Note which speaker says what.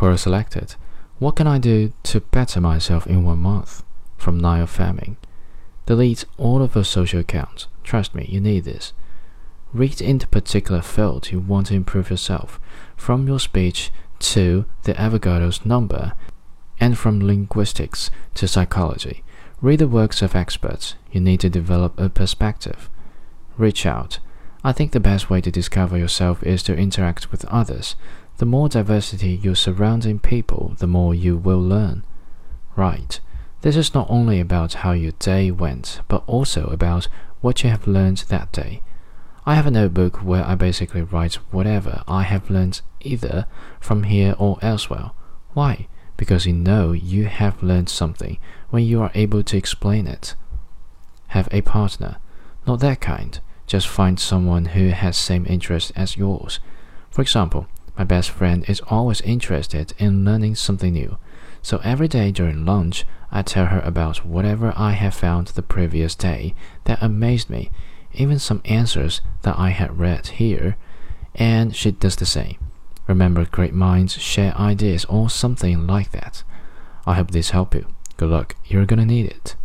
Speaker 1: Quora selected. What can I do to better myself in one month? From Niall Fleming. Delete all of your social accounts. Trust me, you need this. Read into particular field you want to improve yourself, from your speech to the Avogadro's number, and from linguistics to psychology. Read the works of experts. You need to develop a perspective. Reach out. I think the best way to discover yourself is to interact with others. The more diversity you surround in people, the more you will learn. Right. This is not only about how your day went, but also about what you have learned that day. I have a notebook where I basically write whatever I have learned either from here or elsewhere. Why? Because you know you have learned something when you are able to explain it. Have a partner. Not that kind. Just find someone who has same interests as yours. For example, my best friend is always interested in learning something new. So every day during lunch, I tell her about whatever I have found the previous day that amazed me even some answers that I had read here, and she does the same. Remember, great minds share ideas or something like that. I hope this helped you. Good luck, you're gonna need it.